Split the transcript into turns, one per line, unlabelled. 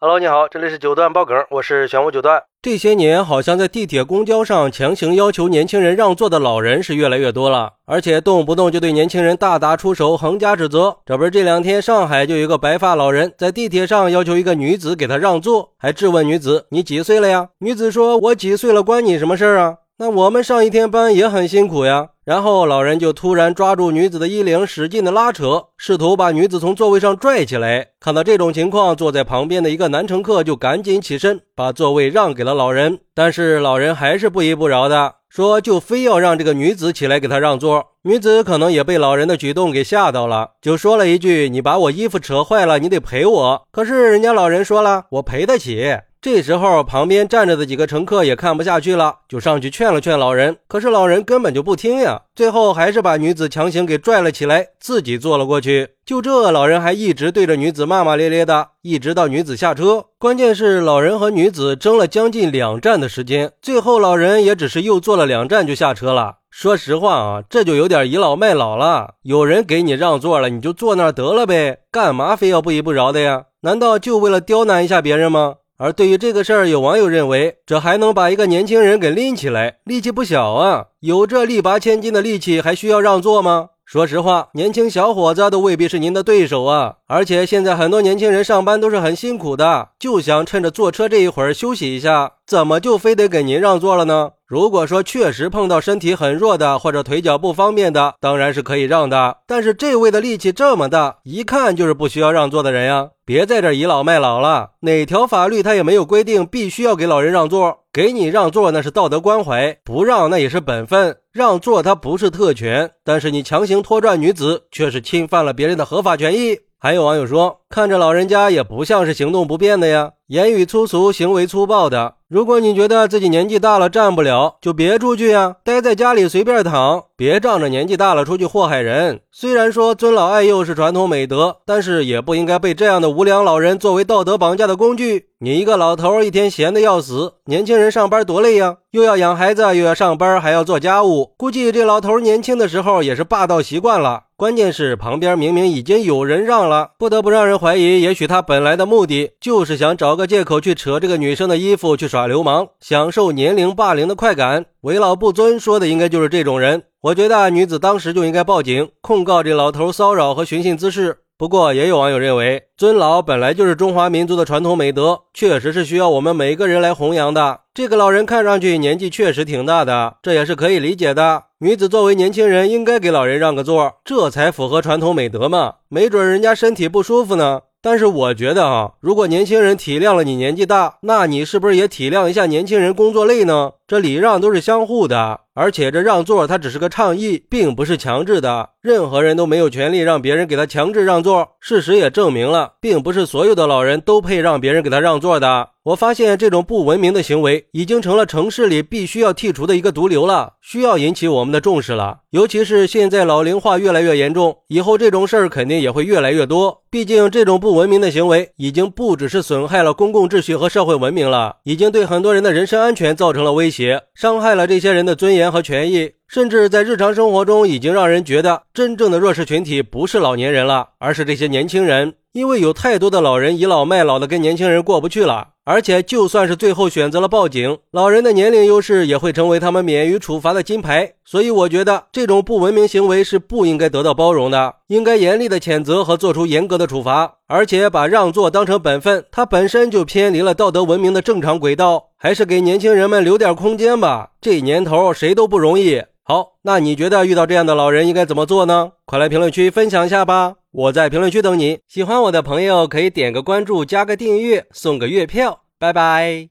Hello，你好，这里是九段爆梗，我是玄武九段。这些年，好像在地铁、公交上强行要求年轻人让座的老人是越来越多了，而且动不动就对年轻人大打出手，横加指责。这不是这两天上海就有一个白发老人在地铁上要求一个女子给他让座，还质问女子：“你几岁了呀？”女子说：“我几岁了，关你什么事儿啊？那我们上一天班也很辛苦呀。”然后老人就突然抓住女子的衣领，使劲的拉扯，试图把女子从座位上拽起来。看到这种情况，坐在旁边的一个男乘客就赶紧起身，把座位让给了老人。但是老人还是不依不饶的说，就非要让这个女子起来给他让座。女子可能也被老人的举动给吓到了，就说了一句：“你把我衣服扯坏了，你得赔我。”可是人家老人说了：“我赔得起。”这时候，旁边站着的几个乘客也看不下去了，就上去劝了劝老人。可是老人根本就不听呀，最后还是把女子强行给拽了起来，自己坐了过去。就这，老人还一直对着女子骂骂咧咧的，一直到女子下车。关键是老人和女子争了将近两站的时间，最后老人也只是又坐了两站就下车了。说实话啊，这就有点倚老卖老了。有人给你让座了，你就坐那儿得了呗，干嘛非要不依不饶的呀？难道就为了刁难一下别人吗？而对于这个事儿，有网友认为，这还能把一个年轻人给拎起来，力气不小啊！有这力拔千斤的力气，还需要让座吗？说实话，年轻小伙子都未必是您的对手啊！而且现在很多年轻人上班都是很辛苦的，就想趁着坐车这一会儿休息一下，怎么就非得给您让座了呢？如果说确实碰到身体很弱的或者腿脚不方便的，当然是可以让的。但是这位的力气这么大，一看就是不需要让座的人呀！别在这倚老卖老了，哪条法律他也没有规定必须要给老人让座。给你让座那是道德关怀，不让那也是本分。让座它不是特权，但是你强行拖拽女子，却是侵犯了别人的合法权益。还有网友说，看着老人家也不像是行动不便的呀，言语粗俗，行为粗暴的。如果你觉得自己年纪大了站不了，就别出去呀，待在家里随便躺，别仗着年纪大了出去祸害人。虽然说尊老爱幼是传统美德，但是也不应该被这样的无良老人作为道德绑架的工具。你一个老头一天闲得要死，年轻人上班多累呀，又要养孩子，又要上班，还要做家务。估计这老头年轻的时候也是霸道习惯了。关键是旁边明明已经有人让了，不得不让人怀疑，也许他本来的目的就是想找个借口去扯这个女生的衣服去耍。流氓，享受年龄霸凌的快感，为老不尊，说的应该就是这种人。我觉得女子当时就应该报警控告这老头骚扰和寻衅滋事。不过，也有网友认为，尊老本来就是中华民族的传统美德，确实是需要我们每一个人来弘扬的。这个老人看上去年纪确实挺大的，这也是可以理解的。女子作为年轻人，应该给老人让个座，这才符合传统美德嘛。没准人家身体不舒服呢。但是我觉得啊，如果年轻人体谅了你年纪大，那你是不是也体谅一下年轻人工作累呢？这礼让都是相互的，而且这让座它只是个倡议，并不是强制的。任何人都没有权利让别人给他强制让座。事实也证明了，并不是所有的老人都配让别人给他让座的。我发现这种不文明的行为已经成了城市里必须要剔除的一个毒瘤了，需要引起我们的重视了。尤其是现在老龄化越来越严重，以后这种事儿肯定也会越来越多。毕竟这种不文明的行为已经不只是损害了公共秩序和社会文明了，已经对很多人的人身安全造成了威胁胁，伤害了这些人的尊严和权益。甚至在日常生活中，已经让人觉得真正的弱势群体不是老年人了，而是这些年轻人。因为有太多的老人倚老卖老的跟年轻人过不去了，而且就算是最后选择了报警，老人的年龄优势也会成为他们免于处罚的金牌。所以我觉得这种不文明行为是不应该得到包容的，应该严厉的谴责和做出严格的处罚。而且把让座当成本分，它本身就偏离了道德文明的正常轨道。还是给年轻人们留点空间吧，这年头谁都不容易。好，那你觉得遇到这样的老人应该怎么做呢？快来评论区分享一下吧！我在评论区等你。喜欢我的朋友可以点个关注，加个订阅，送个月票。拜拜。